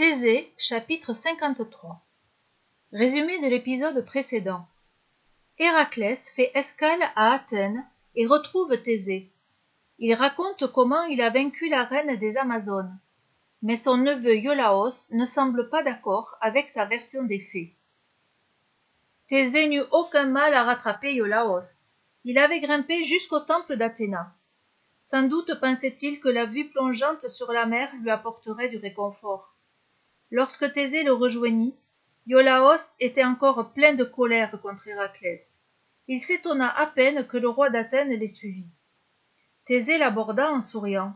Thésée, chapitre 53 Résumé de l'épisode précédent. Héraclès fait escale à Athènes et retrouve Thésée. Il raconte comment il a vaincu la reine des Amazones. Mais son neveu Iolaos ne semble pas d'accord avec sa version des faits. Thésée n'eut aucun mal à rattraper Iolaos. Il avait grimpé jusqu'au temple d'Athéna. Sans doute pensait-il que la vue plongeante sur la mer lui apporterait du réconfort. Lorsque Thésée le rejoignit, Iolaos était encore plein de colère contre Héraclès. Il s'étonna à peine que le roi d'Athènes les suivît. Thésée l'aborda en souriant.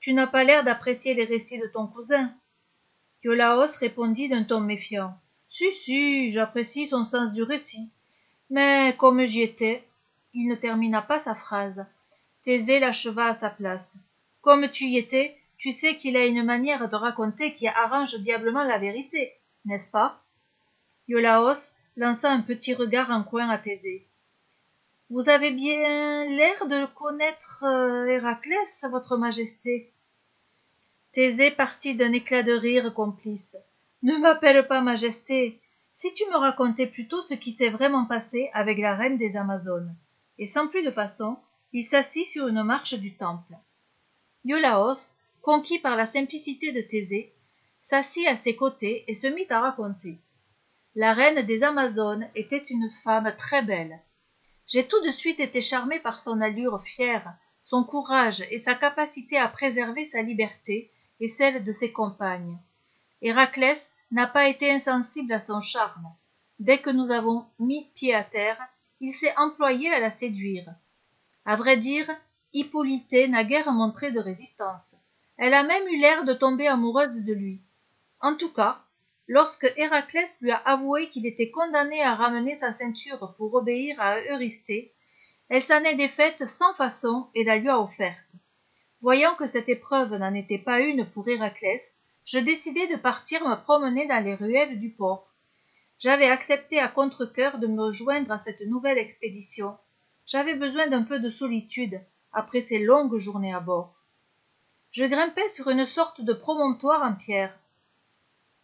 Tu n'as pas l'air d'apprécier les récits de ton cousin. Iolaos répondit d'un ton méfiant. Si, si, j'apprécie son sens du récit. Mais comme j'y étais, il ne termina pas sa phrase. Thésée l'acheva à sa place. Comme tu y étais, tu sais qu'il a une manière de raconter qui arrange diablement la vérité, n'est-ce pas? Iolaos lança un petit regard en coin à Thésée. Vous avez bien l'air de connaître euh, Héraclès, votre majesté. Thésée partit d'un éclat de rire complice. Ne m'appelle pas majesté. Si tu me racontais plutôt ce qui s'est vraiment passé avec la reine des Amazones. Et sans plus de façon, il s'assit sur une marche du temple. Iolaos, conquis par la simplicité de Thésée, s'assit à ses côtés et se mit à raconter. La reine des Amazones était une femme très belle. J'ai tout de suite été charmé par son allure fière, son courage et sa capacité à préserver sa liberté et celle de ses compagnes. Héraclès n'a pas été insensible à son charme. Dès que nous avons mis pied à terre, il s'est employé à la séduire. À vrai dire, Hippolyté n'a guère montré de résistance. Elle a même eu l'air de tomber amoureuse de lui. En tout cas, lorsque Héraclès lui a avoué qu'il était condamné à ramener sa ceinture pour obéir à Eurysthée, elle s'en est défaite sans façon et la lui a offerte. Voyant que cette épreuve n'en était pas une pour Héraclès, je décidai de partir me promener dans les ruelles du port. J'avais accepté à contre-cœur de me joindre à cette nouvelle expédition. J'avais besoin d'un peu de solitude après ces longues journées à bord je grimpai sur une sorte de promontoire en pierre.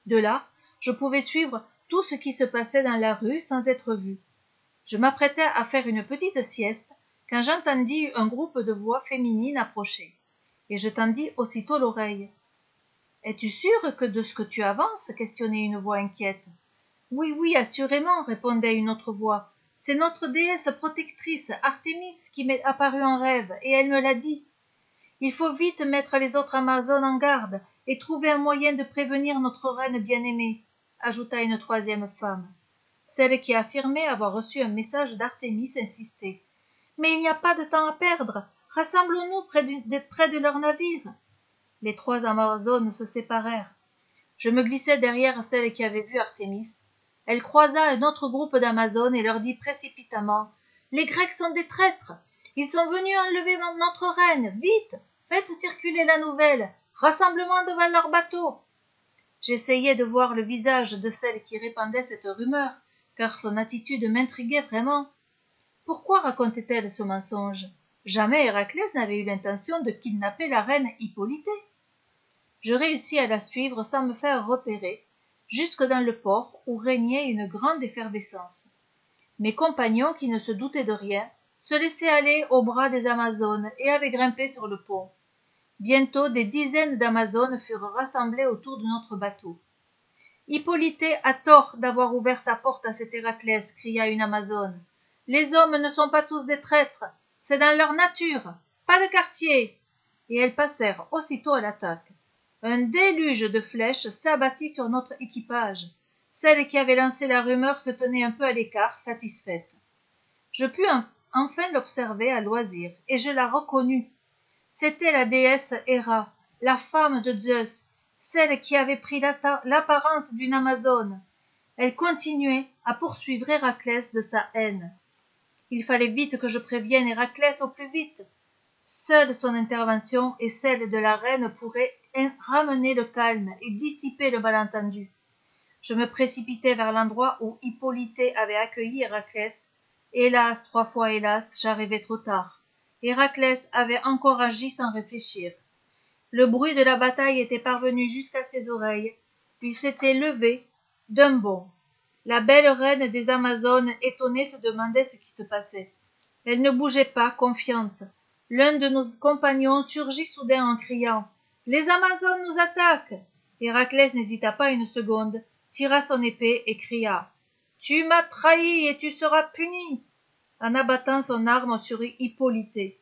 De là, je pouvais suivre tout ce qui se passait dans la rue sans être vu. Je m'apprêtais à faire une petite sieste quand j'entendis un groupe de voix féminines approcher, et je tendis aussitôt l'oreille. Es-tu sûre que de ce que tu avances? questionnait une voix inquiète. Oui, oui, assurément, répondait une autre voix. C'est notre déesse protectrice, Artémis, qui m'est apparue en rêve, et elle me l'a dit. Il faut vite mettre les autres Amazones en garde et trouver un moyen de prévenir notre reine bien-aimée, ajouta une troisième femme. Celle qui affirmait avoir reçu un message d'Artémis insistait. Mais il n'y a pas de temps à perdre. Rassemblons-nous près, près de leur navire. Les trois Amazones se séparèrent. Je me glissai derrière celle qui avait vu Artémis. Elle croisa un autre groupe d'Amazones et leur dit précipitamment Les Grecs sont des traîtres. Ils sont venus enlever notre reine. Vite Faites circuler la nouvelle. Rassemblement devant leur bateau. J'essayais de voir le visage de celle qui répandait cette rumeur, car son attitude m'intriguait vraiment. Pourquoi racontait-elle ce mensonge? Jamais Héraclès n'avait eu l'intention de kidnapper la reine Hippolyté. Je réussis à la suivre sans me faire repérer, jusque dans le port où régnait une grande effervescence. Mes compagnons, qui ne se doutaient de rien, se laissaient aller au bras des Amazones et avaient grimpé sur le pont. Bientôt des dizaines d'Amazones furent rassemblées autour de notre bateau. Hippolyté a tort d'avoir ouvert sa porte à cet Héraclès, cria une Amazone. Les hommes ne sont pas tous des traîtres, c'est dans leur nature. Pas de quartier. Et elles passèrent aussitôt à l'attaque. Un déluge de flèches s'abattit sur notre équipage. Celle qui avait lancé la rumeur se tenait un peu à l'écart, satisfaite. Je pus enfin l'observer à loisir, et je la reconnus. C'était la déesse Héra, la femme de Zeus, celle qui avait pris l'apparence d'une Amazone. Elle continuait à poursuivre Héraclès de sa haine. Il fallait vite que je prévienne Héraclès au plus vite. Seule son intervention et celle de la reine pourraient ramener le calme et dissiper le malentendu. Je me précipitai vers l'endroit où Hippolyté avait accueilli Héraclès Hélas, trois fois hélas, j'arrivai trop tard. Héraclès avait encore agi sans réfléchir. Le bruit de la bataille était parvenu jusqu'à ses oreilles, il s'était levé d'un bond. La belle reine des amazones étonnée se demandait ce qui se passait. Elle ne bougeait pas confiante. L'un de nos compagnons surgit soudain en criant les amazones nous attaquent! Héraclès n'hésita pas une seconde tira son épée et cria tu m'as trahi et tu seras puni. En abattant son arme sur hippolyté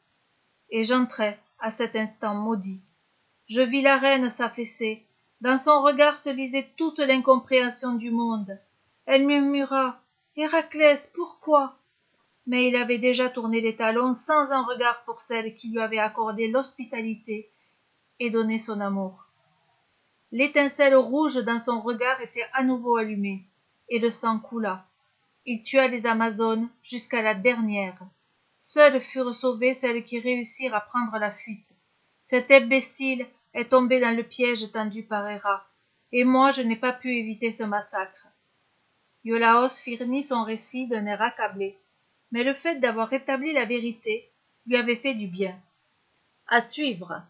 et j'entrai à cet instant maudit. Je vis la reine s'affaisser. Dans son regard se lisait toute l'incompréhension du monde. Elle murmura héraclès pourquoi? Mais il avait déjà tourné les talons sans un regard pour celle qui lui avait accordé l'hospitalité et donné son amour. L'étincelle rouge dans son regard était à nouveau allumée et le sang coula. Il tua les amazones jusqu'à la dernière. Seules furent sauvées celles qui réussirent à prendre la fuite. Cet imbécile est tombé dans le piège tendu par héra et moi je n'ai pas pu éviter ce massacre. Iolaos finit son récit d'un air accablé mais le fait d'avoir rétabli la vérité lui avait fait du bien. À suivre